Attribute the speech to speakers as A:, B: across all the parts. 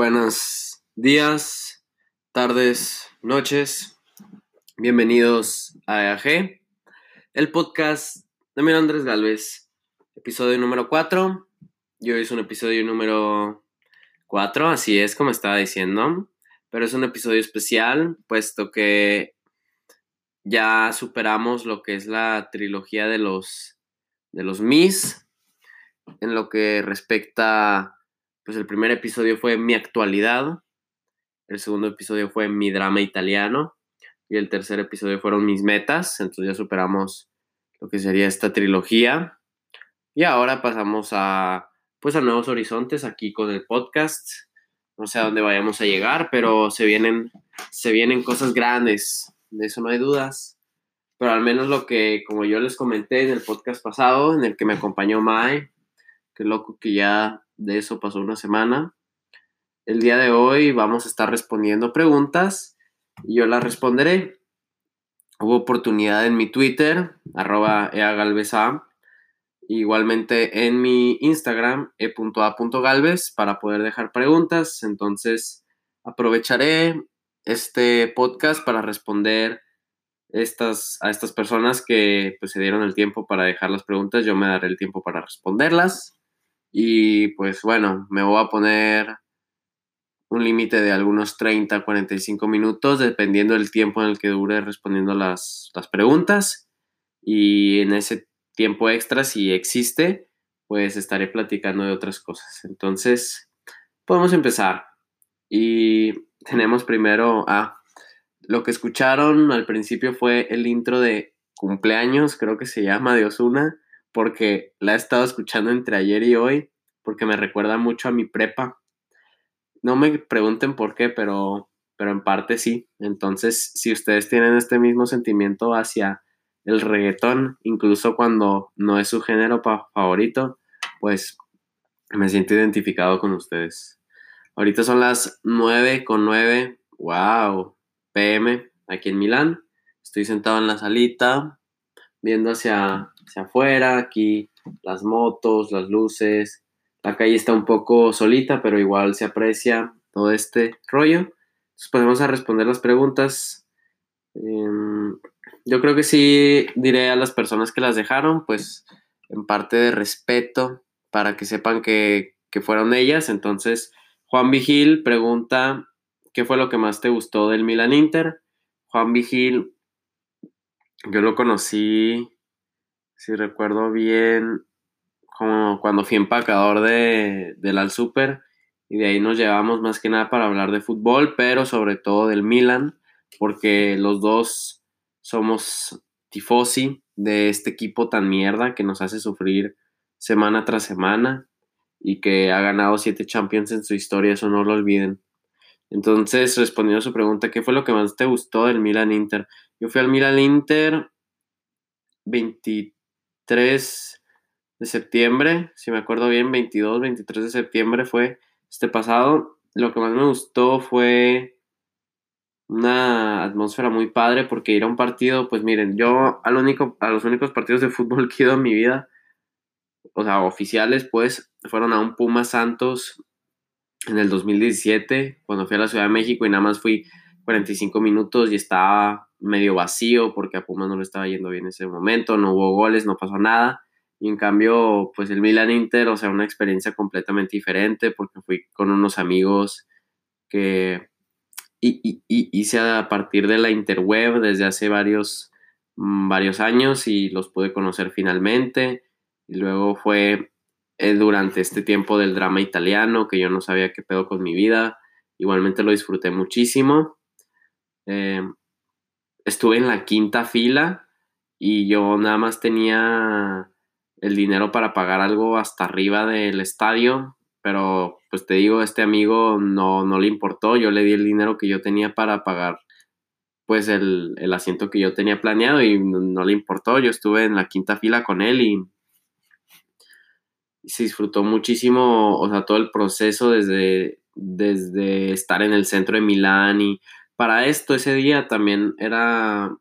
A: Buenos días, tardes, noches. Bienvenidos a EAG, el podcast de mi Andrés Galvez, episodio número 4. Yo es un episodio número 4, así es como estaba diciendo, pero es un episodio especial, puesto que ya superamos lo que es la trilogía de los, de los Mis, en lo que respecta pues el primer episodio fue Mi actualidad, el segundo episodio fue Mi drama italiano y el tercer episodio fueron Mis metas, entonces ya superamos lo que sería esta trilogía y ahora pasamos a pues a nuevos horizontes aquí con el podcast. No sé a dónde vayamos a llegar, pero se vienen se vienen cosas grandes, de eso no hay dudas. Pero al menos lo que, como yo les comenté en el podcast pasado, en el que me acompañó Mai, qué loco que ya de eso pasó una semana. El día de hoy vamos a estar respondiendo preguntas y yo las responderé. Hubo oportunidad en mi Twitter, arroba eagalvesa, igualmente en mi Instagram, e.a.galvez, para poder dejar preguntas. Entonces, aprovecharé este podcast para responder estas, a estas personas que pues, se dieron el tiempo para dejar las preguntas. Yo me daré el tiempo para responderlas. Y pues bueno, me voy a poner un límite de algunos 30, 45 minutos, dependiendo del tiempo en el que dure respondiendo las, las preguntas. Y en ese tiempo extra, si existe, pues estaré platicando de otras cosas. Entonces, podemos empezar. Y tenemos primero, ah, lo que escucharon al principio fue el intro de cumpleaños, creo que se llama de Osuna porque la he estado escuchando entre ayer y hoy, porque me recuerda mucho a mi prepa. No me pregunten por qué, pero, pero en parte sí. Entonces, si ustedes tienen este mismo sentimiento hacia el reggaetón, incluso cuando no es su género favorito, pues me siento identificado con ustedes. Ahorita son las 9 con 9, wow, pm, aquí en Milán. Estoy sentado en la salita, viendo hacia hacia afuera, aquí las motos, las luces, la calle está un poco solita, pero igual se aprecia todo este rollo. Entonces podemos a responder las preguntas. Em, yo creo que sí diré a las personas que las dejaron, pues en parte de respeto, para que sepan que, que fueron ellas. Entonces, Juan Vigil pregunta, ¿qué fue lo que más te gustó del Milan Inter? Juan Vigil, yo lo conocí si recuerdo bien, como cuando fui empacador de, del Al Super y de ahí nos llevamos más que nada para hablar de fútbol, pero sobre todo del Milan, porque los dos somos tifosi de este equipo tan mierda que nos hace sufrir semana tras semana y que ha ganado siete Champions en su historia, eso no lo olviden. Entonces, respondiendo a su pregunta, ¿qué fue lo que más te gustó del Milan Inter? Yo fui al Milan Inter 23 3 de septiembre, si me acuerdo bien, 22, 23 de septiembre fue este pasado. Lo que más me gustó fue una atmósfera muy padre porque ir a un partido, pues miren, yo a los únicos partidos de fútbol que he ido en mi vida, o sea, oficiales, pues, fueron a un Puma Santos en el 2017, cuando fui a la Ciudad de México y nada más fui 45 minutos y estaba medio vacío porque a Pumas no le estaba yendo bien en ese momento, no hubo goles, no pasó nada. Y en cambio, pues el Milan Inter, o sea, una experiencia completamente diferente porque fui con unos amigos que y, hice a partir de la interweb desde hace varios, mm, varios años y los pude conocer finalmente. Y luego fue eh, durante este tiempo del drama italiano que yo no sabía qué pedo con mi vida. Igualmente lo disfruté muchísimo. Eh, estuve en la quinta fila y yo nada más tenía el dinero para pagar algo hasta arriba del estadio, pero pues te digo, este amigo no, no le importó, yo le di el dinero que yo tenía para pagar pues el, asiento que yo tenía planeado y no, le importó, yo estuve en la quinta fila con él y, se disfrutó muchísimo, o sea, todo el proceso desde, desde estar en el centro de Milán y para esto, ese día también era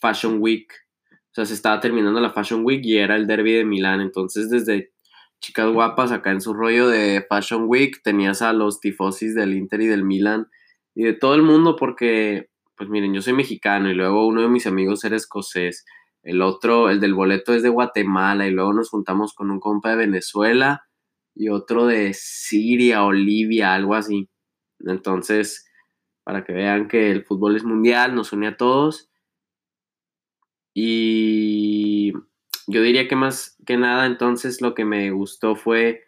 A: Fashion Week. O sea, se estaba terminando la Fashion Week y era el derby de Milán. Entonces, desde chicas guapas acá en su rollo de Fashion Week, tenías a los tifosis del Inter y del Milan y de todo el mundo porque, pues miren, yo soy mexicano y luego uno de mis amigos era escocés, el otro, el del boleto es de Guatemala y luego nos juntamos con un compa de Venezuela y otro de Siria o Libia, algo así. Entonces, para que vean que el fútbol es mundial, nos une a todos. Y yo diría que más que nada, entonces lo que me gustó fue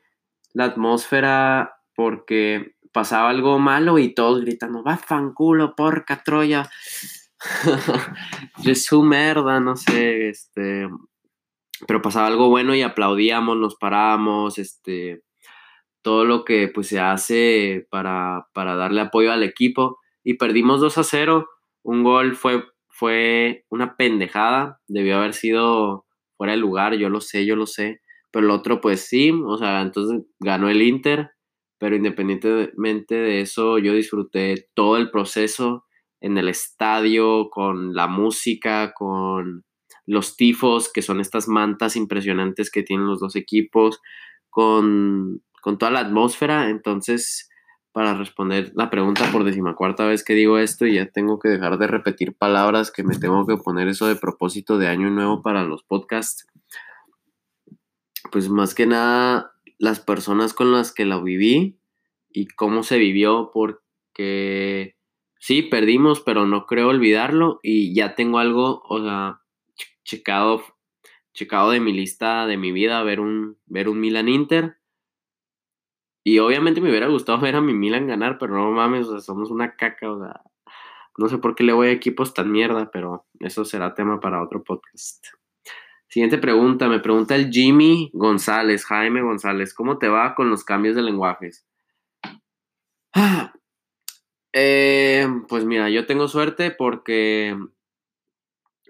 A: la atmósfera porque pasaba algo malo y todos gritando, va fanculo, porca Troya. su merda, no sé, este, pero pasaba algo bueno y aplaudíamos, nos parábamos, este, todo lo que pues se hace para, para darle apoyo al equipo y perdimos 2 a 0. Un gol fue, fue una pendejada, debió haber sido fuera de lugar, yo lo sé, yo lo sé, pero el otro pues sí, o sea, entonces ganó el Inter, pero independientemente de eso, yo disfruté todo el proceso en el estadio, con la música, con los tifos, que son estas mantas impresionantes que tienen los dos equipos, con con toda la atmósfera. Entonces, para responder la pregunta por decimacuarta vez que digo esto, y ya tengo que dejar de repetir palabras que me tengo que poner eso de propósito de año nuevo para los podcasts. Pues más que nada, las personas con las que la viví y cómo se vivió, porque sí, perdimos, pero no creo olvidarlo y ya tengo algo, o sea, checado, checado de mi lista de mi vida, ver un, ver un Milan Inter y obviamente me hubiera gustado ver a mi Milan ganar, pero no mames, somos una caca, o sea, no sé por qué le voy a equipos tan mierda, pero eso será tema para otro podcast. Siguiente pregunta, me pregunta el Jimmy González, Jaime González, ¿cómo te va con los cambios de lenguajes? Eh, pues mira, yo tengo suerte porque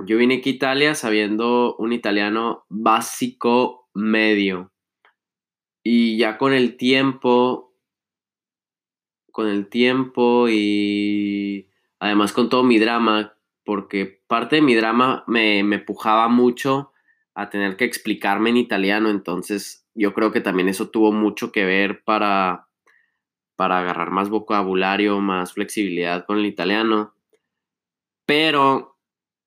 A: yo vine aquí a Italia sabiendo un italiano básico medio. Y ya con el tiempo, con el tiempo y además con todo mi drama, porque parte de mi drama me, me pujaba mucho a tener que explicarme en italiano, entonces yo creo que también eso tuvo mucho que ver para, para agarrar más vocabulario, más flexibilidad con el italiano. Pero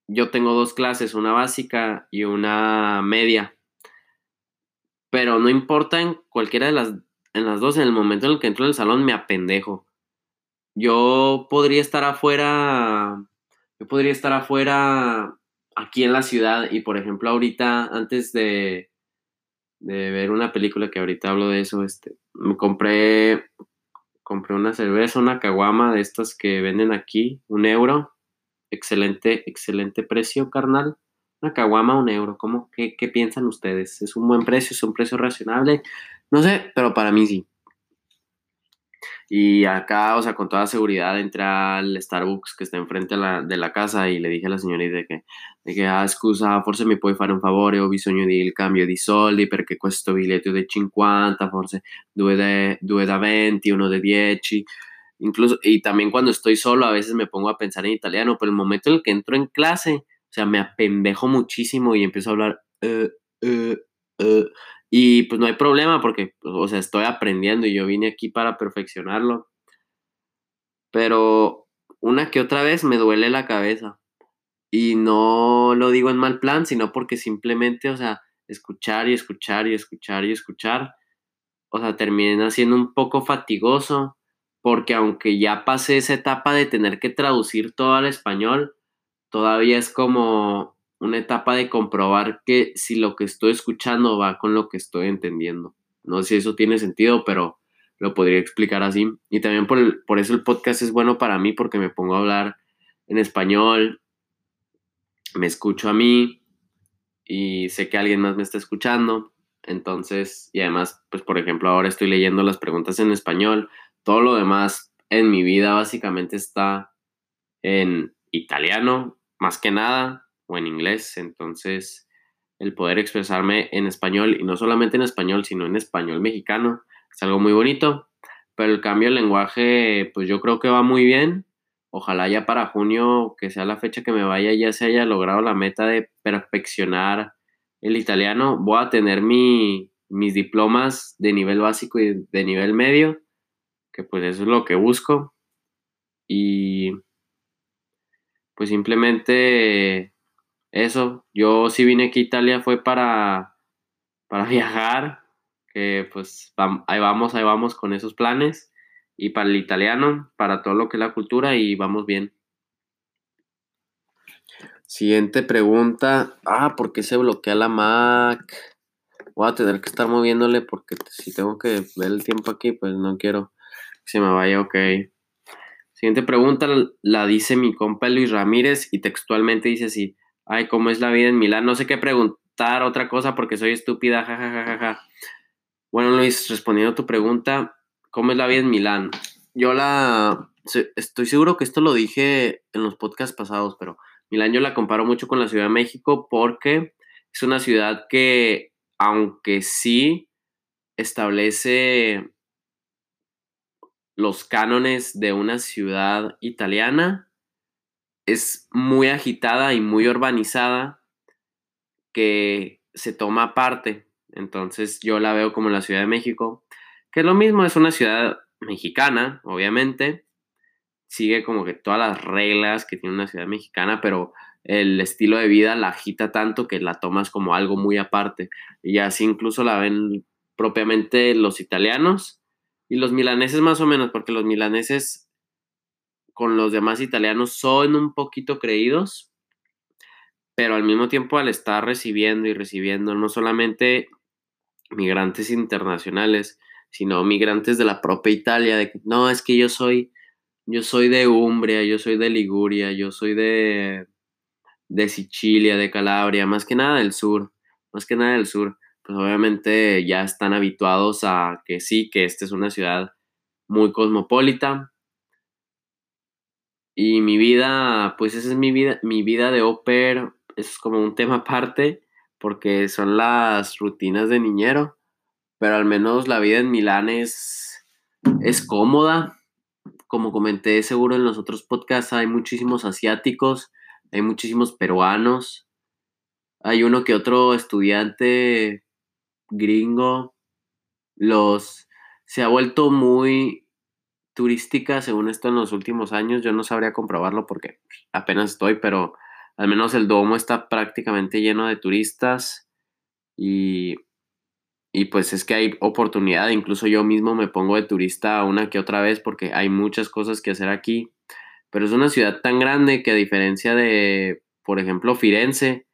A: yo tengo dos clases, una básica y una media. Pero no importa en cualquiera de las, en las dos, en el momento en el que entro en el salón me apendejo. Yo podría estar afuera, yo podría estar afuera aquí en la ciudad y por ejemplo ahorita, antes de, de ver una película que ahorita hablo de eso, este, me compré, compré una cerveza, una caguama de estas que venden aquí, un euro. Excelente, excelente precio, carnal. Una caguama, un euro. ¿Cómo? ¿Qué, ¿Qué piensan ustedes? ¿Es un buen precio? ¿Es un precio razonable? No sé, pero para mí sí. Y acá, o sea, con toda seguridad entré al Starbucks que está enfrente de la, de la casa y le dije a la señorita que, de que ah, scusa, forse mi puoi fare un favore, ho bisogno di cambio di soldi perché questo biglietto di 50, forse due, de, due da 20, uno de 10. Incluso, y también cuando estoy solo a veces me pongo a pensar en italiano, pero el momento en el que entro en clase, o sea, me apendejo muchísimo y empiezo a hablar. Eh, eh, eh, y pues no hay problema porque, o sea, estoy aprendiendo y yo vine aquí para perfeccionarlo. Pero una que otra vez me duele la cabeza. Y no lo digo en mal plan, sino porque simplemente, o sea, escuchar y escuchar y escuchar y escuchar, o sea, termina siendo un poco fatigoso, porque aunque ya pasé esa etapa de tener que traducir todo al español, todavía es como una etapa de comprobar que si lo que estoy escuchando va con lo que estoy entendiendo. No sé si eso tiene sentido, pero lo podría explicar así. Y también por, por eso el podcast es bueno para mí, porque me pongo a hablar en español, me escucho a mí y sé que alguien más me está escuchando. Entonces, y además, pues por ejemplo, ahora estoy leyendo las preguntas en español. Todo lo demás en mi vida básicamente está en italiano, más que nada, o en inglés. Entonces, el poder expresarme en español, y no solamente en español, sino en español mexicano, es algo muy bonito. Pero el cambio de lenguaje, pues yo creo que va muy bien. Ojalá ya para junio, que sea la fecha que me vaya, ya se haya logrado la meta de perfeccionar el italiano. Voy a tener mi, mis diplomas de nivel básico y de nivel medio, que pues eso es lo que busco. Y pues simplemente eso, yo sí vine aquí a Italia fue para, para viajar, que pues ahí vamos, ahí vamos con esos planes. Y para el italiano, para todo lo que es la cultura y vamos bien. Siguiente pregunta. Ah, ¿por qué se bloquea la Mac? Voy a tener que estar moviéndole porque si tengo que ver el tiempo aquí, pues no quiero que se me vaya, ok. Siguiente pregunta la dice mi compa Luis Ramírez y textualmente dice así, ay, ¿cómo es la vida en Milán? No sé qué preguntar otra cosa porque soy estúpida, jajajaja. Bueno, Luis, respondiendo a tu pregunta, ¿cómo es la vida en Milán? Yo la... Estoy seguro que esto lo dije en los podcasts pasados, pero Milán yo la comparo mucho con la Ciudad de México porque es una ciudad que, aunque sí establece los cánones de una ciudad italiana, es muy agitada y muy urbanizada que se toma aparte. Entonces yo la veo como la Ciudad de México, que es lo mismo, es una ciudad mexicana, obviamente, sigue como que todas las reglas que tiene una ciudad mexicana, pero el estilo de vida la agita tanto que la tomas como algo muy aparte. Y así incluso la ven propiamente los italianos y los milaneses más o menos, porque los milaneses con los demás italianos son un poquito creídos, pero al mismo tiempo al estar recibiendo y recibiendo no solamente migrantes internacionales, sino migrantes de la propia Italia, de que no, es que yo soy yo soy de Umbria, yo soy de Liguria, yo soy de, de Sicilia, de Calabria, más que nada del sur, más que nada del sur. Pues obviamente ya están habituados a que sí, que esta es una ciudad muy cosmopolita. Y mi vida, pues esa es mi vida, mi vida de oper, es como un tema aparte, porque son las rutinas de niñero, pero al menos la vida en Milán es, es cómoda, como comenté seguro en los otros podcasts, hay muchísimos asiáticos, hay muchísimos peruanos, hay uno que otro estudiante gringo, los se ha vuelto muy turística según esto en los últimos años, yo no sabría comprobarlo porque apenas estoy, pero al menos el domo está prácticamente lleno de turistas y y pues es que hay oportunidad, incluso yo mismo me pongo de turista una que otra vez porque hay muchas cosas que hacer aquí, pero es una ciudad tan grande que a diferencia de, por ejemplo, Firenze,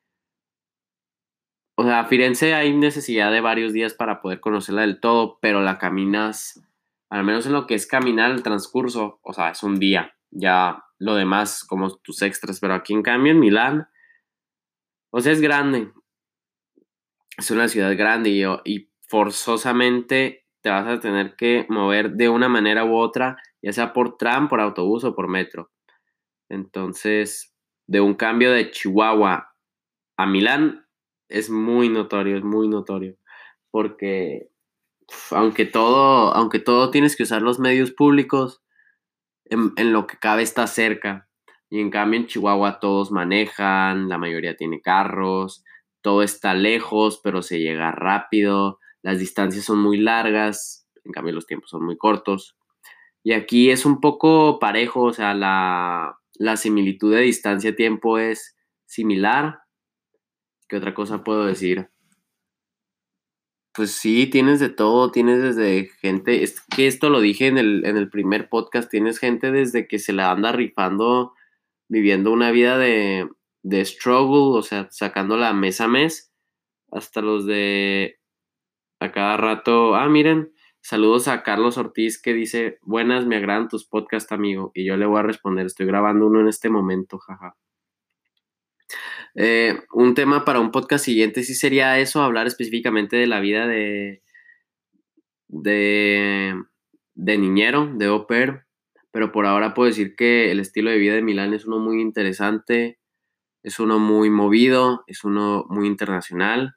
A: o sea, Firenze hay necesidad de varios días para poder conocerla del todo, pero la caminas, al menos en lo que es caminar el transcurso, o sea, es un día, ya lo demás como tus extras, pero aquí en cambio en Milán, o sea, es grande, es una ciudad grande y, y, forzosamente te vas a tener que mover de una manera u otra, ya sea por tram, por autobús o por metro. Entonces, de un cambio de Chihuahua a Milán es muy notorio, es muy notorio, porque aunque todo, aunque todo tienes que usar los medios públicos, en, lo que cabe está cerca. Y en cambio en Chihuahua todos manejan, la mayoría tiene carros, todo está lejos, pero se llega rápido, las distancias son muy largas, en cambio los tiempos son muy cortos. Y aquí es un poco parejo, o sea, la, similitud de distancia-tiempo es similar. ¿Qué otra cosa puedo decir? Pues sí, tienes de todo, tienes desde gente, es que esto lo dije en el, en el primer podcast, tienes gente desde que se la anda rifando, viviendo una vida de, de struggle, o sea, sacando la mes a mes, hasta los de a cada rato, ah, miren, saludos a Carlos Ortiz que dice, buenas, me agradan tus podcasts, amigo, y yo le voy a responder, estoy grabando uno en este momento, jaja. Eh, un tema para un podcast siguiente sí sería eso, hablar específicamente de la vida de, de, de niñero, de au pair, pero por ahora puedo decir que el estilo de vida de Milán es uno muy interesante, es uno muy movido, es uno muy internacional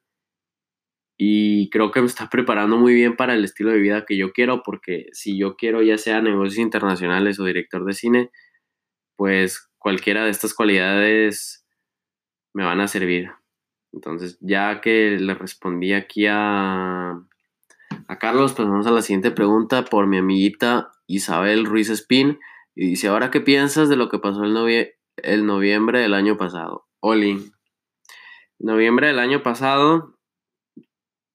A: y creo que me está preparando muy bien para el estilo de vida que yo quiero, porque si yo quiero ya sea negocios internacionales o director de cine, pues cualquiera de estas cualidades me van a servir. Entonces, ya que le respondí aquí a, a Carlos, pues vamos a la siguiente pregunta por mi amiguita Isabel Ruiz Espín. Y dice, ¿ahora qué piensas de lo que pasó el, el noviembre del año pasado? Oli. Noviembre del año pasado,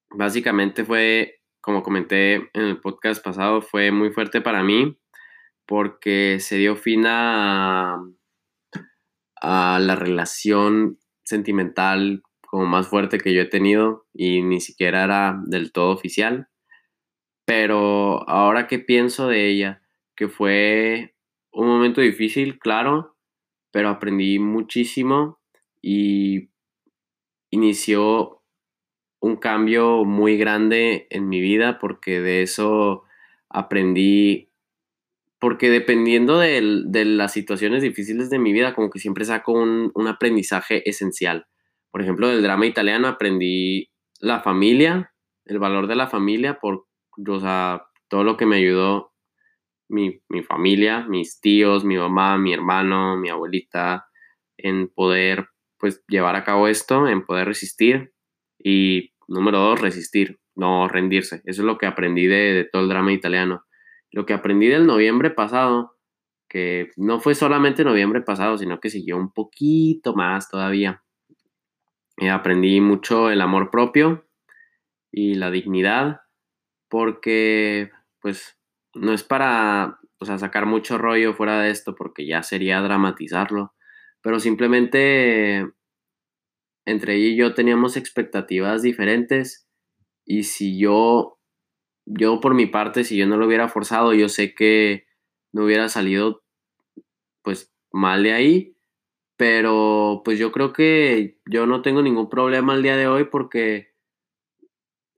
A: básicamente fue, como comenté en el podcast pasado, fue muy fuerte para mí porque se dio fin a, a la relación sentimental como más fuerte que yo he tenido y ni siquiera era del todo oficial. Pero ahora que pienso de ella, que fue un momento difícil, claro, pero aprendí muchísimo y inició un cambio muy grande en mi vida porque de eso aprendí, porque dependiendo de, las situaciones difíciles de mi vida, como que siempre saco un, un aprendizaje esencial. Por ejemplo, del drama italiano aprendí la familia, el valor de la familia, por o sea, todo lo que me ayudó mi, familia, mis tíos, mi mamá, mi hermano, mi abuelita, en poder pues llevar a cabo esto, en poder resistir y número dos, resistir, no rendirse. Eso es lo que aprendí de, de todo el drama italiano. Lo que aprendí del noviembre pasado, que no fue solamente noviembre pasado, sino que siguió un poquito más todavía. Eh, aprendí mucho el amor propio y la dignidad porque pues no es para o sea, sacar mucho rollo fuera de esto porque ya sería dramatizarlo, pero simplemente entre ella y yo teníamos expectativas diferentes y si yo, yo por mi parte, si yo no lo hubiera forzado, yo sé que no hubiera salido pues mal de ahí, pero pues yo creo que yo no tengo ningún problema el día de hoy porque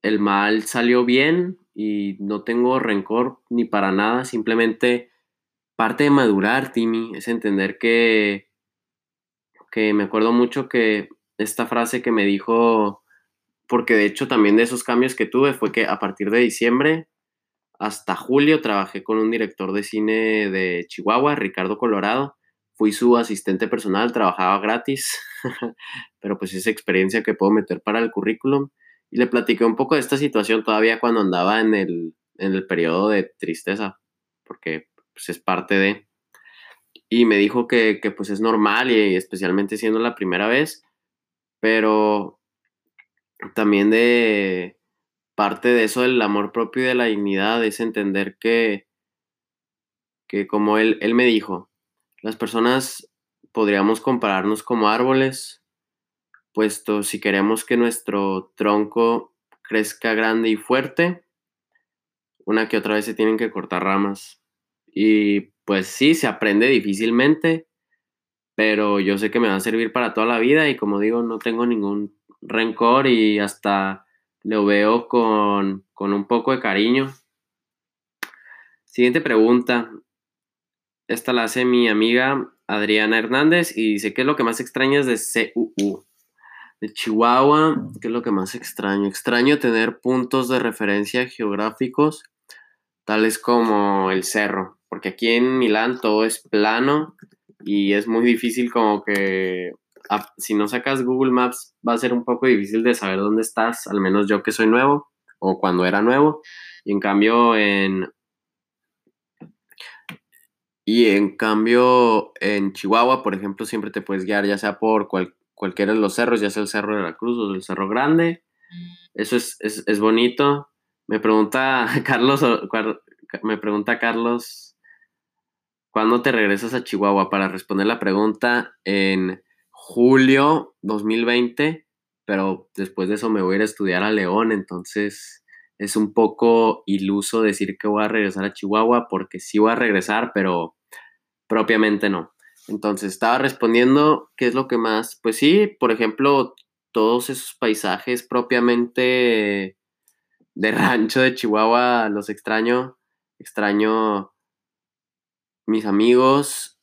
A: el mal salió bien, y no tengo rencor ni para nada, simplemente parte de madurar, Timmy, es entender que, que me acuerdo mucho que esta frase que me dijo, porque de hecho también de esos cambios que tuve fue que a partir de diciembre hasta julio trabajé con un director de cine de Chihuahua, Ricardo Colorado. Fui su asistente personal, trabajaba gratis, pero pues esa experiencia que puedo meter para el currículum. Y le platiqué un poco de esta situación todavía cuando andaba en el, en el periodo de tristeza, porque pues, es parte de... Y me dijo que, que pues es normal y especialmente siendo la primera vez, pero también de parte de eso del amor propio y de la dignidad es entender que, que como él, él me dijo, las personas podríamos compararnos como árboles puesto si queremos que nuestro tronco crezca grande y fuerte, una que otra vez se tienen que cortar ramas. Y pues sí, se aprende difícilmente, pero yo sé que me va a servir para toda la vida y como digo, no tengo ningún rencor y hasta lo veo con, con un poco de cariño. Siguiente pregunta. Esta la hace mi amiga Adriana Hernández y dice, ¿qué es lo que más extrañas de CUU? De Chihuahua, ¿qué es lo que más extraño? Extraño tener puntos de referencia geográficos, tales como el cerro, porque aquí en Milán todo es plano y es muy difícil como que si no sacas Google Maps va a ser un poco difícil de saber dónde estás, al menos yo que soy nuevo o cuando era nuevo. Y en cambio en y en cambio en Chihuahua, por ejemplo, siempre te puedes guiar ya sea por cual, cualquiera de los cerros, ya sea el Cerro de la Cruz o el Cerro Grande. Eso es, es, bonito. Me pregunta Carlos, me pregunta Carlos, ¿cuándo te regresas a Chihuahua? Para responder la pregunta, en julio 2020, pero después de eso me voy a ir a estudiar a León, entonces es un poco iluso decir que voy a regresar a Chihuahua porque sí voy a regresar, pero propiamente no. Entonces estaba respondiendo qué es lo que más, pues sí, por ejemplo, todos esos paisajes propiamente de rancho de Chihuahua los extraño, extraño mis amigos,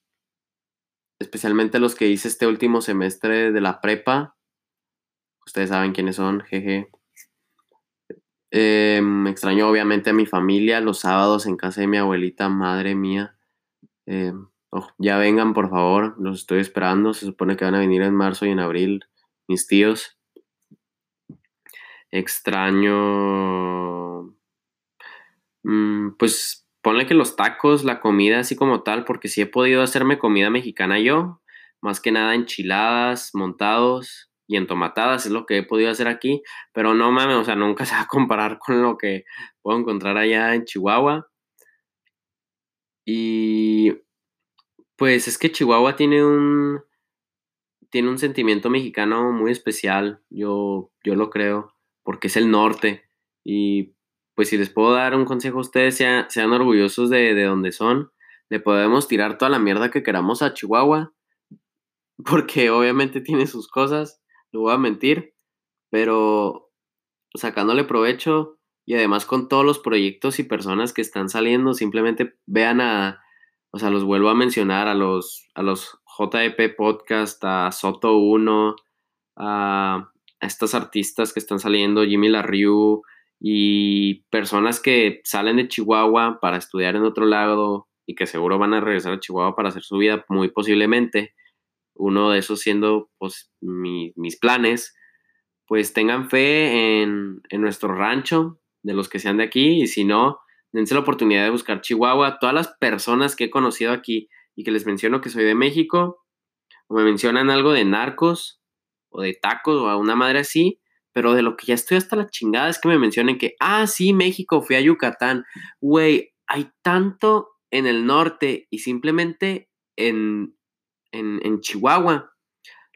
A: especialmente los que hice este último semestre de la prepa. Ustedes saben quiénes son, jeje. Eh, extraño obviamente a mi familia los sábados en casa de mi abuelita, madre mía. Eh, ya vengan, por favor, los estoy esperando. Se supone que van a venir en marzo y en abril mis tíos. Extraño Mm, pues ponle que los tacos, la comida así como tal, porque sí he podido hacerme comida mexicana yo, más que nada enchiladas, montados y entomatadas, es lo que he podido hacer aquí, pero no mames, o sea, nunca se va a comparar con lo que puedo encontrar allá en Chihuahua. Y pues es que Chihuahua tiene un tiene un sentimiento mexicano muy especial, yo yo lo creo, porque es el norte y pues si les puedo dar un consejo a ustedes, sean, sean orgullosos de, de donde son. Le podemos tirar toda la mierda que queramos a Chihuahua, porque obviamente tiene sus cosas, no voy a mentir, pero sacándole provecho y además con todos los proyectos y personas que están saliendo, simplemente vean a, o sea, los vuelvo a mencionar, a los, a los JEP Podcast, a Soto 1, a, a estos artistas que están saliendo, Jimmy Larriu, y personas que salen de Chihuahua para estudiar en otro lado y que seguro van a regresar a Chihuahua para hacer su vida, muy posiblemente, uno de esos siendo pues, mis planes, pues tengan fe en, en, nuestro rancho, de los que sean de aquí, y si no, dense la oportunidad de buscar Chihuahua. Todas las personas que he conocido aquí y que les menciono que soy de México, o me mencionan algo de narcos, o de tacos, o a una madre así, pero de lo que ya estoy hasta la chingada es que me mencionen que, ah, sí, México, fui a Yucatán. Güey, hay tanto en el norte y simplemente en, en, en, Chihuahua.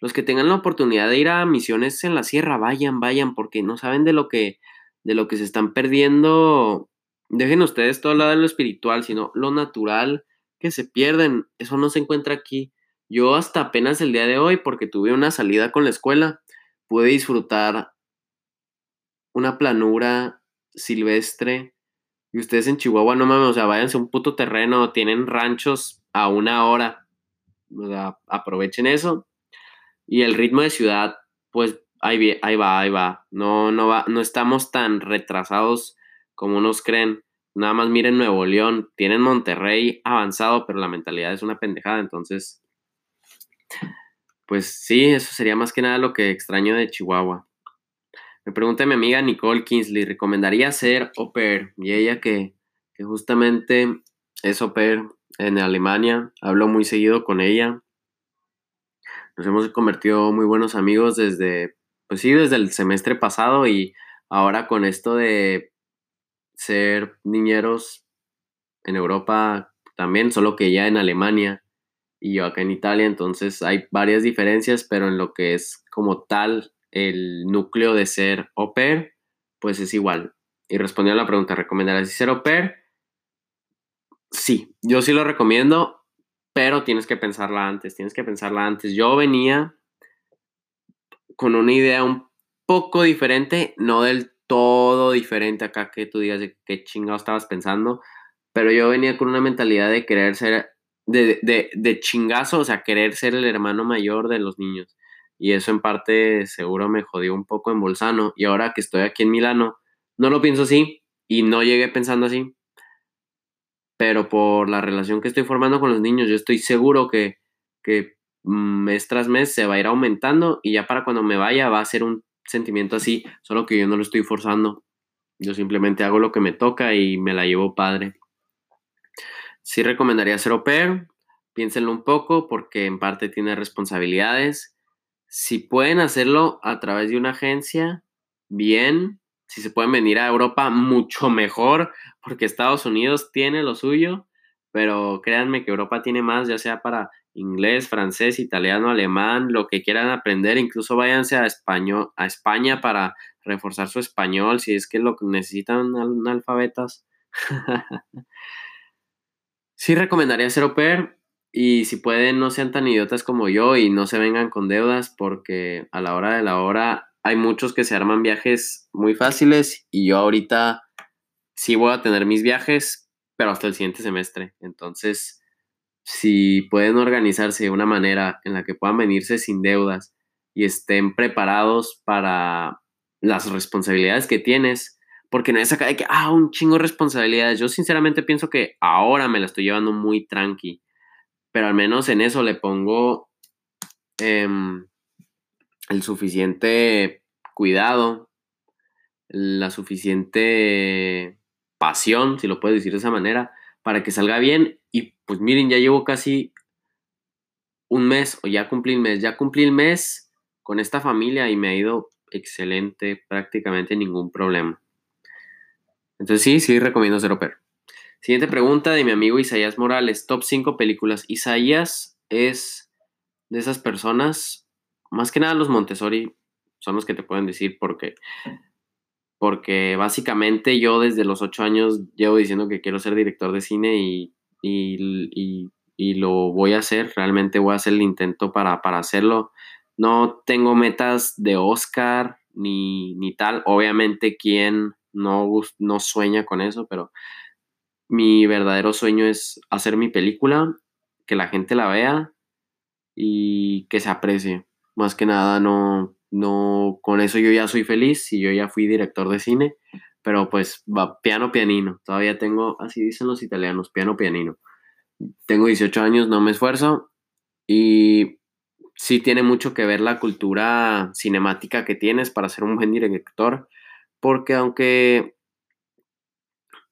A: Los que tengan la oportunidad de ir a misiones en la sierra, vayan, vayan, porque no saben de lo que, de lo que se están perdiendo. Dejen ustedes todo lado de lo espiritual, sino lo natural que se pierden. Eso no se encuentra aquí. Yo hasta apenas el día de hoy, porque tuve una salida con la escuela, pude disfrutar una planura silvestre. Y ustedes en Chihuahua, no mames, o sea, váyanse a un puto terreno, tienen ranchos a una hora. Aprovechen eso. Y el ritmo de ciudad, pues ahí, ahí va, ahí va. No, no va, no estamos tan retrasados como nos creen. Nada más miren Nuevo León, tienen Monterrey avanzado, pero la mentalidad es una pendejada, entonces, pues sí, eso sería más que nada lo que extraño de Chihuahua. Me pregunta mi amiga Nicole Kinsley, ¿recomendaría ser au pair? Y ella que, que justamente es au pair en Alemania, hablo muy seguido con ella. Nos hemos convertido muy buenos amigos desde, pues sí, desde el semestre pasado y ahora con esto de ser niñeros en Europa también, solo que ya en Alemania y yo acá en Italia, entonces hay varias diferencias, pero en lo que es como tal el núcleo de ser au pair, pues es igual. Y respondiendo a la pregunta, ¿recomendarás ser au pair? Sí, yo sí lo recomiendo, pero tienes que pensarla antes, tienes que pensarla antes. Yo venía con una idea un poco diferente, no del todo diferente acá que tú digas de qué chingado estabas pensando, pero yo venía con una mentalidad de querer ser, de, de, de chingazo, o sea, querer ser el hermano mayor de los niños y eso en parte seguro me jodió un poco en Bolzano y ahora que estoy aquí en Milano no lo pienso así y no llegué pensando así. Pero por la relación que estoy formando con los niños yo estoy seguro que, que mes tras mes se va a ir aumentando y ya para cuando me vaya va a ser un sentimiento así solo que yo no lo estoy forzando. Yo simplemente hago lo que me toca y me la llevo padre. Sí recomendaría ser au pair piénsenlo un poco porque en parte tiene responsabilidades si pueden hacerlo a través de una agencia, bien. Si se pueden venir a Europa, mucho mejor, porque Estados Unidos tiene lo suyo, pero créanme que Europa tiene más, ya sea para inglés, francés, italiano, alemán, lo que quieran aprender, incluso váyanse a, a España para reforzar su español, si es que lo necesitan analfabetas. sí recomendaría ser au pair, y si pueden, no sean tan idiotas como yo y no se vengan con deudas porque a la hora de la hora hay muchos que se arman viajes muy fáciles y yo ahorita sí voy a tener mis viajes, pero hasta el siguiente semestre. Entonces, si pueden organizarse de una manera en la que puedan venirse sin deudas y estén preparados para las responsabilidades que tienes, porque no es acá de que, ah, un chingo de responsabilidades. Yo sinceramente pienso que ahora me la estoy llevando muy tranqui pero al menos en eso le pongo em, el suficiente cuidado, la suficiente pasión, si lo puedes decir de esa manera, para que salga bien. Y pues miren, ya llevo casi un mes o ya cumplí el mes, ya cumplí el mes con esta familia y me ha ido excelente, prácticamente ningún problema. Entonces sí, sí recomiendo Zero Per. Siguiente pregunta de mi amigo Isaías Morales, top 5 películas. Isaías es de esas personas, más que nada los Montessori son los que te pueden decir porque porque básicamente yo desde los 8 años llevo diciendo que quiero ser director de cine y, y, y, lo voy a hacer, realmente voy a hacer el intento para, para hacerlo. No tengo metas de Oscar ni, ni tal, obviamente quien no, no sueña con eso, pero mi verdadero sueño es hacer mi película, que la gente la vea y que se aprecie. Más que nada, no, no, con eso yo ya soy feliz y yo ya fui director de cine, pero pues va piano pianino. Todavía tengo, así dicen los italianos, piano pianino. Tengo 18 años, no me esfuerzo y sí tiene mucho que ver la cultura cinemática que tienes para ser un buen director, porque aunque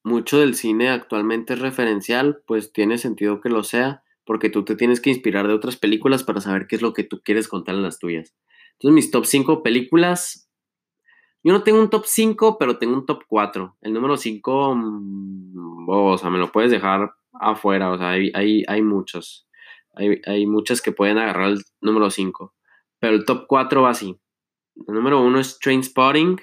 A: mucho del cine actualmente es referencial, pues tiene sentido que lo sea, porque tú te tienes que inspirar de otras películas para saber qué es lo que tú quieres contar en las tuyas. Entonces, mis top 5 películas. Yo no tengo un top 5, pero tengo un top 4. El número 5, mm, o sea, me lo puedes dejar afuera. O sea, hay, hay, hay muchos. Hay, hay, muchas que pueden agarrar el número 5. Pero el top 4 va así. El número 1 es Train Spotting.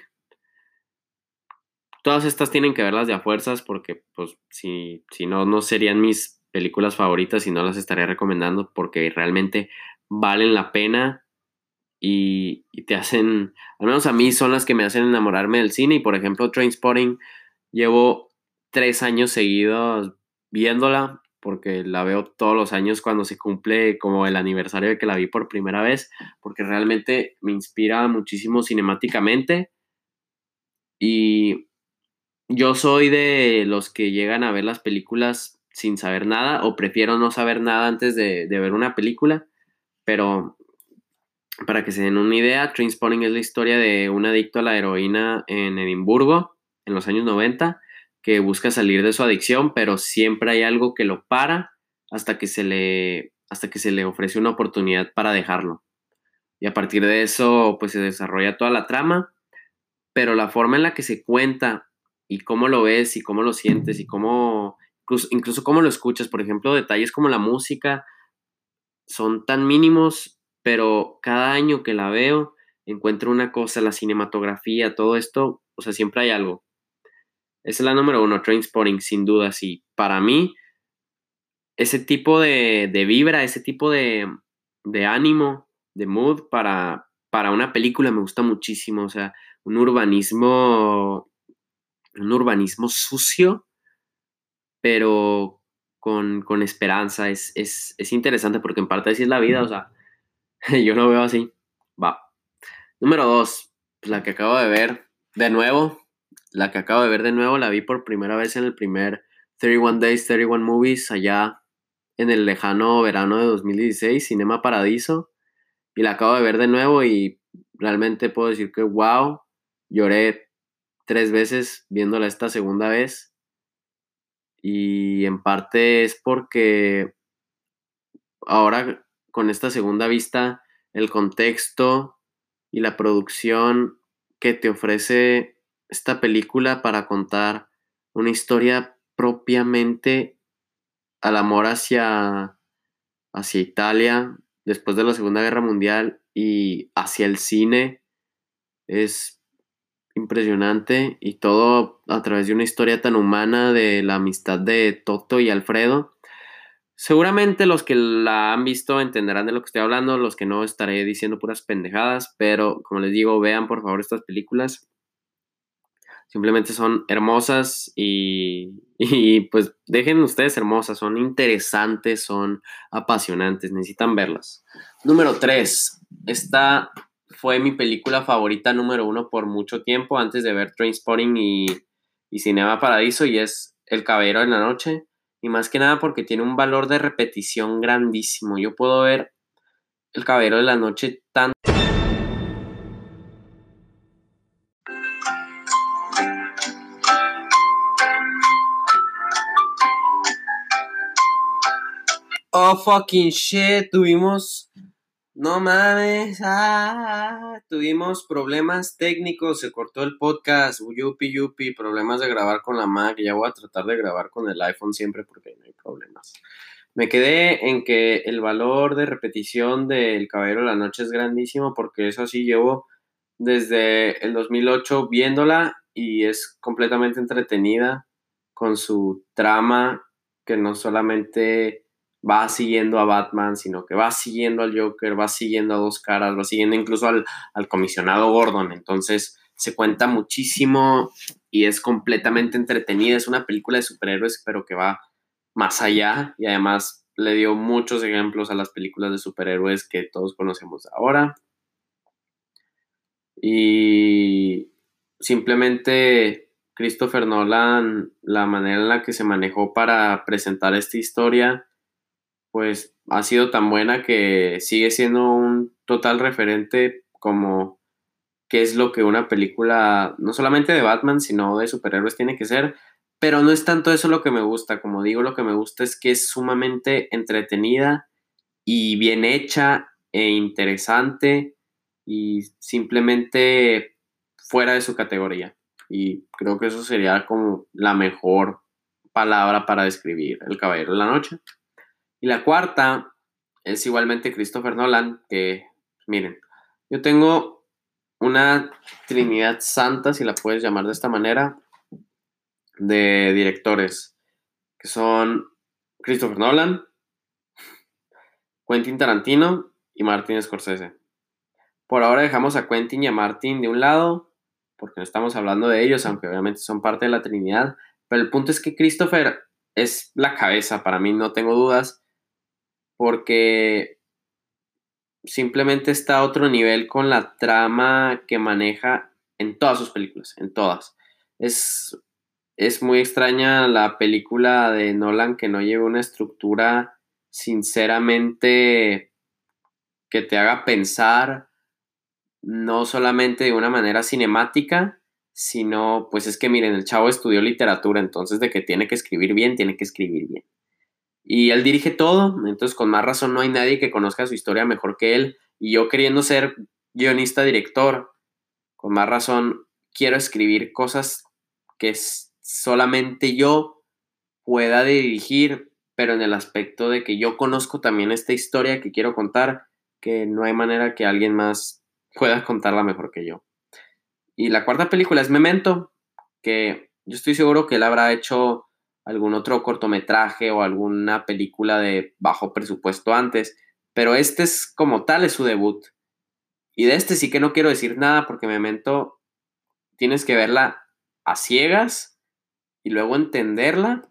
A: Todas estas tienen que verlas de a fuerzas porque, pues, si, si no, no serían mis películas favoritas y no las estaría recomendando porque realmente valen la pena y, y, te hacen, al menos a mí son las que me hacen enamorarme del cine. Y por ejemplo Trainspotting llevo tres años seguidos viéndola porque la veo todos los años cuando se cumple como el aniversario de que la vi por primera vez porque realmente me inspira muchísimo cinemáticamente. Y yo soy de los que llegan a ver las películas sin saber nada o prefiero no saber nada antes de, ver una película, pero para que se den una idea, Trainspotting es la historia de un adicto a la heroína en Edimburgo en los años 90 que busca salir de su adicción, pero siempre hay algo que lo para hasta que se le, hasta que se le ofrece una oportunidad para dejarlo. Y a partir de eso, pues se desarrolla toda la trama, pero la forma en la que se cuenta y cómo lo ves y cómo lo sientes y cómo, incluso, cómo lo escuchas, por ejemplo, detalles como la música son tan mínimos, pero cada año que la veo encuentro una cosa, la cinematografía, todo esto, o sea, siempre hay algo. Esa es la número uno, Trainspotting, sin duda, sí. Para mí, ese tipo de, de vibra, ese tipo de, de ánimo, de mood para, para una película me gusta muchísimo. O sea, un urbanismo un urbanismo sucio, pero con, esperanza. Es, es, interesante porque en parte así es la vida, o sea, yo lo veo así. Va. Número dos, pues, la que acabo de ver de nuevo. La que acabo de ver de nuevo, la vi por primera vez en el primer 31 Days, 31 Movies, allá en el lejano verano de 2016, Cinema Paradiso. Y la acabo de ver de nuevo y realmente puedo decir que, wow, lloré tres veces viéndola esta segunda vez. Y en parte es porque ahora con esta segunda vista, el contexto y la producción que te ofrece esta película para contar una historia propiamente al amor hacia, hacia Italia después de la Segunda Guerra Mundial y hacia el cine es impresionante y todo a través de una historia tan humana de la amistad de Toto y Alfredo. Seguramente los que la han visto entenderán de lo que estoy hablando, los que no estaré diciendo puras pendejadas, pero como les digo, vean por favor estas películas. Simplemente son hermosas y, y pues dejen ustedes hermosas, son interesantes, son apasionantes, necesitan verlas. Número 3, esta fue mi película favorita número uno por mucho tiempo antes de ver Trainspotting y, y Cinema Paradiso y es El Caballero en la Noche. Y más que nada porque tiene un valor de repetición grandísimo. Yo puedo ver El Caballero de la Noche tan... Oh fucking shit, tuvimos no mames. Ah, tuvimos problemas técnicos. Se cortó el podcast. Yupi, yupi. Problemas de grabar con la Mac. Ya voy a tratar de grabar con el iPhone siempre porque no hay problemas. Me quedé en que el valor de repetición del Caballero de la Noche es grandísimo porque eso sí llevo desde el 2008 viéndola y es completamente entretenida con su trama que no solamente va siguiendo a Batman, sino que va siguiendo al Joker, va siguiendo a Dos Caras, va siguiendo incluso al, comisionado Gordon. Entonces se cuenta muchísimo y es completamente entretenida. Es una película de superhéroes, pero que va más allá y además le dio muchos ejemplos a las películas de superhéroes que todos conocemos ahora. Y simplemente Christopher Nolan, la manera en la que se manejó para presentar esta historia, pues ha sido tan buena que sigue siendo un total referente como qué es lo que una película, no solamente de Batman, sino de superhéroes tiene que ser. Pero no es tanto eso lo que me gusta, como digo, lo que me gusta es que es sumamente entretenida y bien hecha e interesante y simplemente fuera de su categoría. Y creo que eso sería como la mejor palabra para describir El Caballero de la Noche. Y la cuarta es igualmente Christopher Nolan, que miren, yo tengo una Trinidad Santa, si la puedes llamar de esta manera, de directores, que son Christopher Nolan, Quentin Tarantino y Martin Scorsese. Por ahora dejamos a Quentin y a Martin de un lado porque no estamos hablando de ellos, aunque obviamente son parte de la Trinidad. Pero el punto es que Christopher es la cabeza, para mí no tengo dudas, porque simplemente está a otro nivel con la trama que maneja en todas sus películas, en todas. Es, es muy extraña la película de Nolan que no lleve una estructura sinceramente que te haga pensar no solamente de una manera cinemática, sino, pues es que miren, el chavo estudió literatura, entonces de que tiene que escribir bien, tiene que escribir bien. Y él dirige todo, entonces con más razón no hay nadie que conozca su historia mejor que él. Y yo queriendo ser guionista, director, con más razón quiero escribir cosas que solamente yo pueda dirigir, pero en el aspecto de que yo conozco también esta historia que quiero contar, que no hay manera que alguien más puedas contarla mejor que yo. Y la cuarta película es Memento, que yo estoy seguro que él habrá hecho algún otro cortometraje o alguna película de bajo presupuesto antes, pero este es como tal es su debut. Y de este sí que no quiero decir nada porque Memento tienes que verla a ciegas y luego entenderla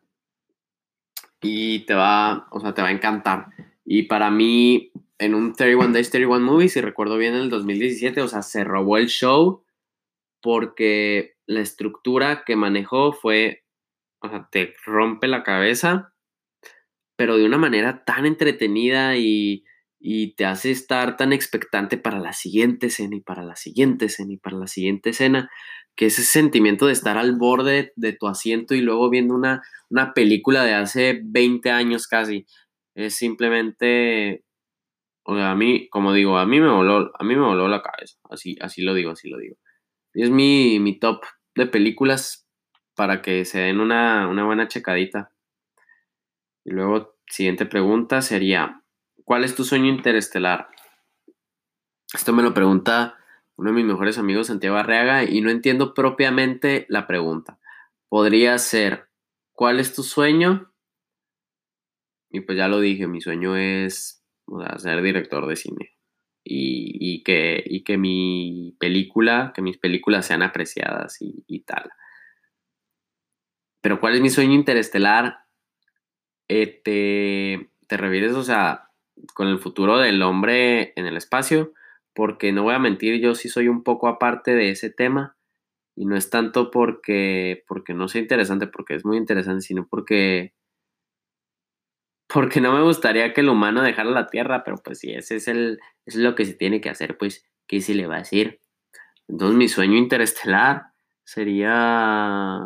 A: y te va, o sea, te va a encantar. Y para mí en un 31 Days, 31 Movies, si recuerdo bien, en el 2017, o sea, se robó el show porque la estructura que manejó fue, o sea, te rompe la cabeza, pero de una manera tan entretenida y, y te hace estar tan expectante para la siguiente escena y para la siguiente escena y para la siguiente escena, que ese sentimiento de estar al borde de tu asiento y luego viendo una, una película de hace 20 años casi, es simplemente o sea, a mí, como digo, a mí me voló, a mí me voló la cabeza. Así, así lo digo, así lo digo. Es mi, mi top de películas para que se den una, buena checadita. Y luego, siguiente pregunta sería, ¿cuál es tu sueño interestelar? Esto me lo pregunta uno de mis mejores amigos, Santiago Arreaga, y no entiendo propiamente la pregunta. Podría ser, ¿cuál es tu sueño? Y pues ya lo dije, mi sueño es ser director de cine. Y que mi película, que mis películas sean apreciadas y, tal. Pero ¿cuál es mi sueño interestelar? Eh, te, te refieres, o sea, con el futuro del hombre en el espacio, porque no voy a mentir, yo sí soy un poco aparte de ese tema. Y no es tanto porque, porque no sea interesante, porque es muy interesante, sino porque porque no me gustaría que el humano dejara la Tierra, pero pues si ese es, el, es lo que se tiene que hacer, pues, ¿qué se le va a decir? Entonces mi sueño interestelar sería,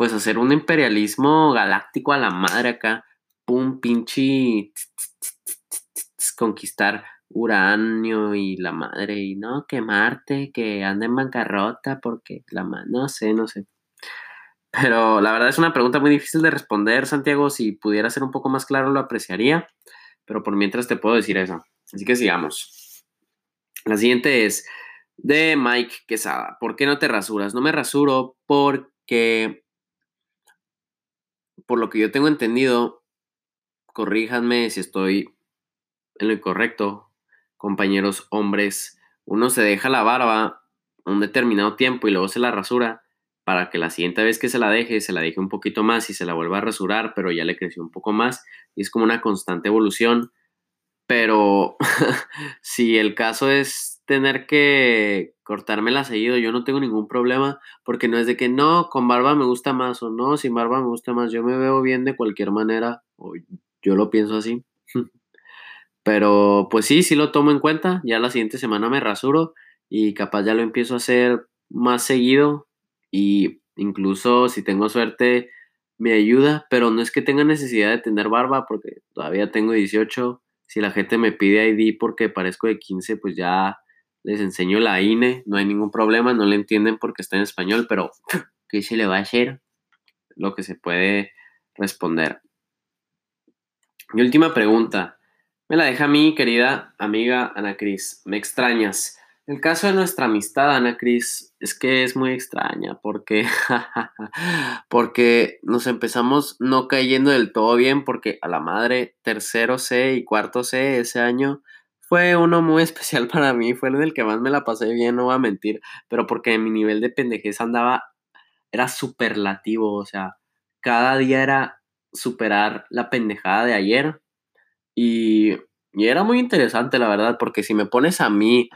A: pues, hacer un imperialismo galáctico a la madre acá, pum, pinche, conquistar uranio y la madre, y no, que Marte, que anda en bancarrota porque la madre, no sé, no sé. Pero la verdad es una pregunta muy difícil de responder, Santiago. Si pudiera ser un poco más claro, lo apreciaría. Pero por mientras te puedo decir eso. Así que sigamos. La siguiente es de Mike Quesada. ¿Por qué no te rasuras? No me rasuro porque, por lo que yo tengo entendido, corríjanme si estoy en lo incorrecto, compañeros hombres, uno se deja la barba un determinado tiempo y luego se la rasura para que la siguiente vez que se la deje, se la deje un poquito más y se la vuelva a rasurar, pero ya le creció un poco más y es como una constante evolución. Pero si el caso es tener que cortármela seguido, yo no tengo ningún problema, porque no es de que no, con barba me gusta más o no, sin barba me gusta más, yo me veo bien de cualquier manera, o yo lo pienso así. Pero pues sí, sí lo tomo en cuenta, ya la siguiente semana me rasuro y capaz ya lo empiezo a hacer más seguido y incluso si tengo suerte me ayuda, pero no es que tenga necesidad de tener barba porque todavía tengo 18. Si la gente me pide ID porque parezco de 15, pues ya les enseño la INE, no hay ningún problema, no le entienden porque está en español, pero ¿qué se le va a hacer? Lo que se puede responder. Mi última pregunta, me la deja mi querida amiga Ana Cris. ¿Me extrañas? El caso de nuestra amistad, Ana Cris, es que es muy extraña porque, porque nos empezamos no cayendo del todo bien porque a la madre tercero C y cuarto C ese año fue uno muy especial para mí, fue el que más me la pasé bien, no voy a mentir, pero porque mi nivel de pendejez andaba, era superlativo, o sea, cada día era superar la pendejada de ayer y, y era muy interesante, la verdad, porque si me pones a mí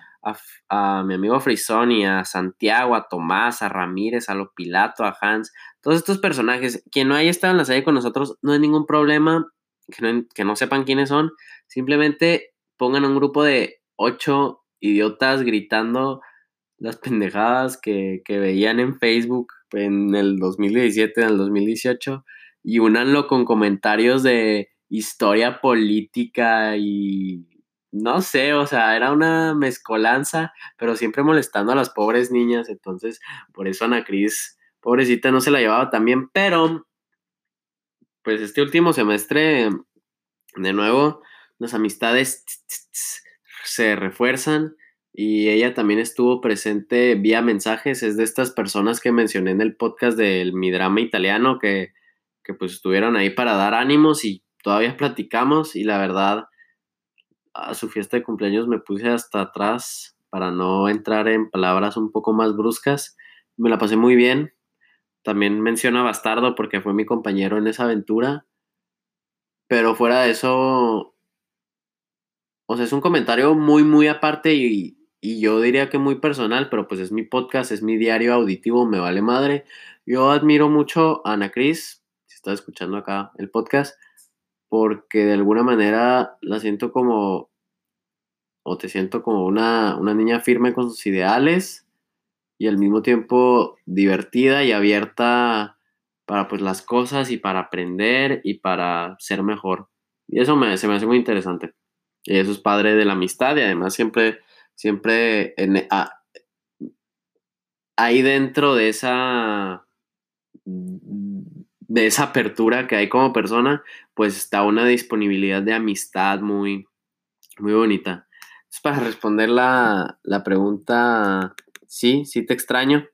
A: a, mi amigo Frisoni, a Santiago, a Tomás, a Ramírez, a Lopilato, a Hans, todos estos personajes, quien no haya estado en la serie con nosotros, no hay ningún problema, que no, que no sepan quiénes son, simplemente pongan un grupo de ocho idiotas gritando las pendejadas que, veían en Facebook en el 2017, en el 2018, y unanlo con comentarios de historia política y no sé, o sea, era una mezcolanza, pero siempre molestando a las pobres niñas, entonces por eso Ana Cris, pobrecita, no se la llevaba tan bien, pero pues este último semestre, de nuevo, las amistades se refuerzan y ella también estuvo presente vía mensajes, es de estas personas que mencioné en el podcast del Mi Drama Italiano, que, que pues estuvieron ahí para dar ánimos y todavía platicamos y la verdad a su fiesta de cumpleaños me puse hasta atrás para no entrar en palabras un poco más bruscas. Me la pasé muy bien. También menciona Bastardo porque fue mi compañero en esa aventura. Pero fuera de eso, o sea, es un comentario muy, muy aparte y, y yo diría que muy personal, pero pues es mi podcast, es mi diario auditivo, me vale madre. Yo admiro mucho a Ana Cris, si está escuchando acá el podcast, porque de alguna manera la siento como, o te siento como una, niña firme con sus ideales y al mismo tiempo divertida y abierta para pues las cosas y para aprender y para ser mejor. Y eso me, se me hace muy interesante. Eso es padre de la amistad y además siempre, siempre ahí dentro de esa de esa apertura que hay como persona, pues está una disponibilidad de amistad muy, muy bonita. Es para responder la, la pregunta, sí, sí te extraño.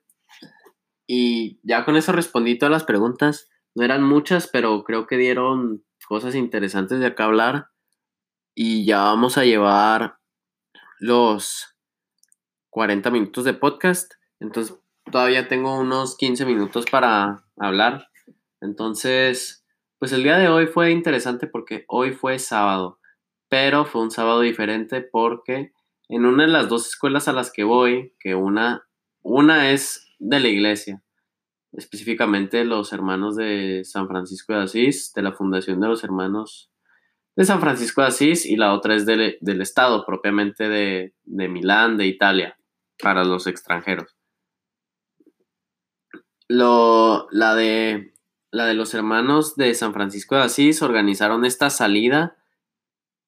A: Y ya con eso respondí todas las preguntas. No eran muchas, pero creo que dieron cosas interesantes de acá hablar. Y ya vamos a llevar los 40 minutos de podcast. Entonces todavía tengo unos 15 minutos para hablar. Entonces, pues el día de hoy fue interesante porque hoy fue sábado, pero fue un sábado diferente porque en una de las dos escuelas a las que voy, que una, una es de la iglesia, específicamente los hermanos de San Francisco de Asís, de la Fundación de los Hermanos de San Francisco de Asís, y la otra es del, Estado, propiamente de, de Milán, de Italia, para los extranjeros. Lo, la de la de los hermanos de San Francisco de Asís organizaron esta salida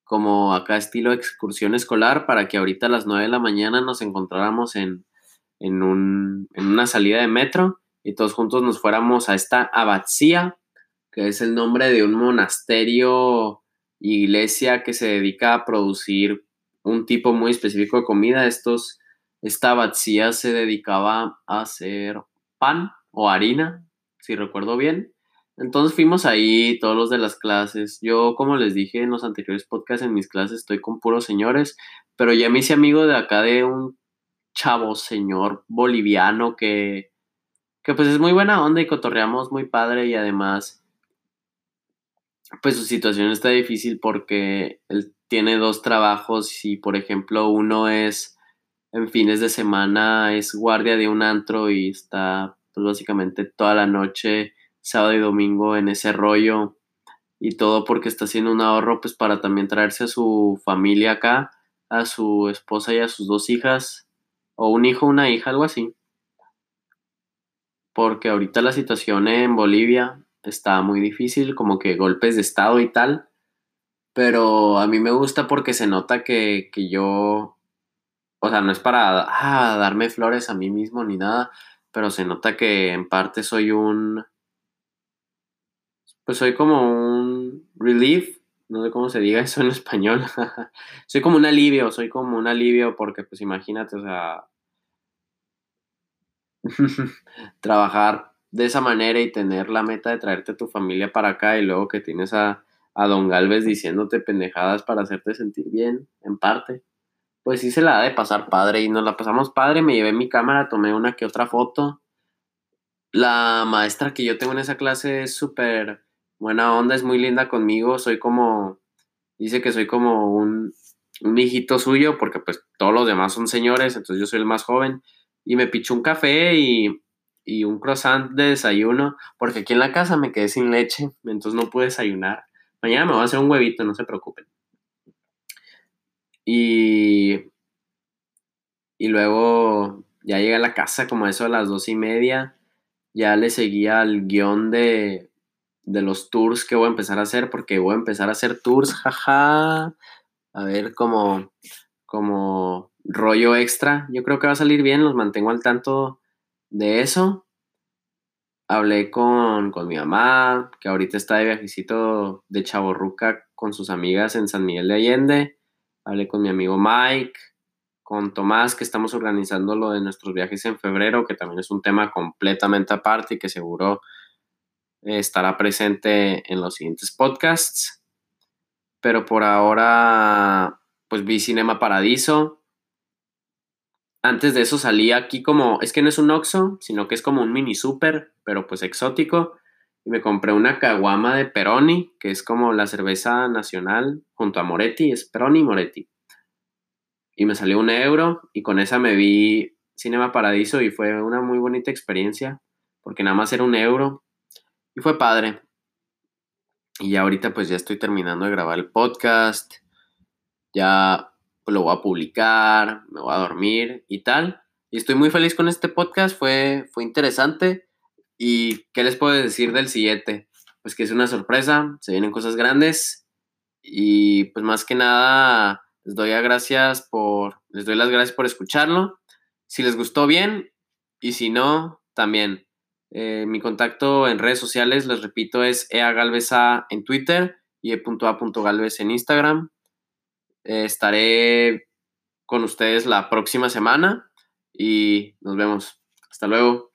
A: como acá estilo excursión escolar para que ahorita a las 9 de la mañana nos encontráramos en, en, un, en una salida de metro y todos juntos nos fuéramos a esta abadía, que es el nombre de un monasterio, iglesia que se dedica a producir un tipo muy específico de comida. Estos, esta abadía se dedicaba a hacer pan o harina, si recuerdo bien. Entonces fuimos ahí, todos los de las clases. Yo, como les dije en los anteriores podcasts, en mis clases estoy con puros señores, pero ya me hice amigo de acá de un chavo señor boliviano que, que pues es muy buena onda y cotorreamos muy padre y además pues su situación está difícil porque él tiene dos trabajos y por ejemplo uno es en fines de semana es guardia de un antro y está pues básicamente toda la noche sábado y domingo en ese rollo y todo porque está haciendo un ahorro pues para también traerse a su familia acá, a su esposa y a sus dos hijas o un hijo, una hija, algo así. Porque ahorita la situación en Bolivia está muy difícil, como que golpes de estado y tal. Pero a mí me gusta porque se nota que, yo, o sea, no es para ah, darme flores a mí mismo ni nada, pero se nota que en parte soy un, pues soy como un relief, no sé cómo se diga eso en español. soy como un alivio, soy como un alivio porque pues imagínate, o sea, trabajar de esa manera y tener la meta de traerte a tu familia para acá y luego que tienes a, a Don Galvez diciéndote pendejadas para hacerte sentir bien, en parte. Pues sí se la da de pasar padre y nos la pasamos padre, me llevé mi cámara, tomé una que otra foto. La maestra que yo tengo en esa clase es súper buena onda, es muy linda conmigo, soy como, dice que soy como un, un hijito suyo porque pues todos los demás son señores, entonces yo soy el más joven y me pichó un café y, un croissant de desayuno, porque aquí en la casa me quedé sin leche, entonces no pude desayunar. Mañana me voy a hacer un huevito, no se preocupen. Y, y luego ya llegué a la casa como eso a las dos y media. Ya le seguía al guion de, de los tours que voy a empezar a hacer, porque voy a empezar a hacer tours, jaja. A ver cómo, como rollo extra. Yo creo que va a salir bien, los mantengo al tanto de eso. Hablé con, con mi mamá, que ahorita está de viajecito de Chaborruca con sus amigas en San Miguel de Allende. Hablé con mi amigo Mike, con Tomás, que estamos organizando lo de nuestros viajes en febrero, que también es un tema completamente aparte y que seguro estará presente en los siguientes podcasts. Pero por ahora pues vi Cinema Paradiso. Antes de eso salí aquí como, es que no es un Oxxo, sino que es como un mini super, pero pues exótico. Y me compré una caguama de Peroni, que es como la cerveza nacional junto a Moretti, es Peroni Moretti. Y me salió un euro y con esa me vi Cinema Paradiso y fue una muy bonita experiencia, porque nada más era un euro. Y fue padre. Y ya ahorita pues ya estoy terminando de grabar el podcast ya lo voy a publicar, me voy a dormir y tal. Y estoy muy feliz con este podcast, fue, fue interesante. ¿Y qué les puedo decir del siguiente? Pues que es una sorpresa, se vienen cosas grandes y pues más que nada les doy, gracias por, les doy las gracias por escucharlo. Si les gustó bien y si no, también. Eh, mi contacto en redes sociales, les repito, es eagalvesa en Twitter y e.a.galvez en Instagram. Eh, estaré con ustedes la próxima semana y nos vemos. Hasta luego.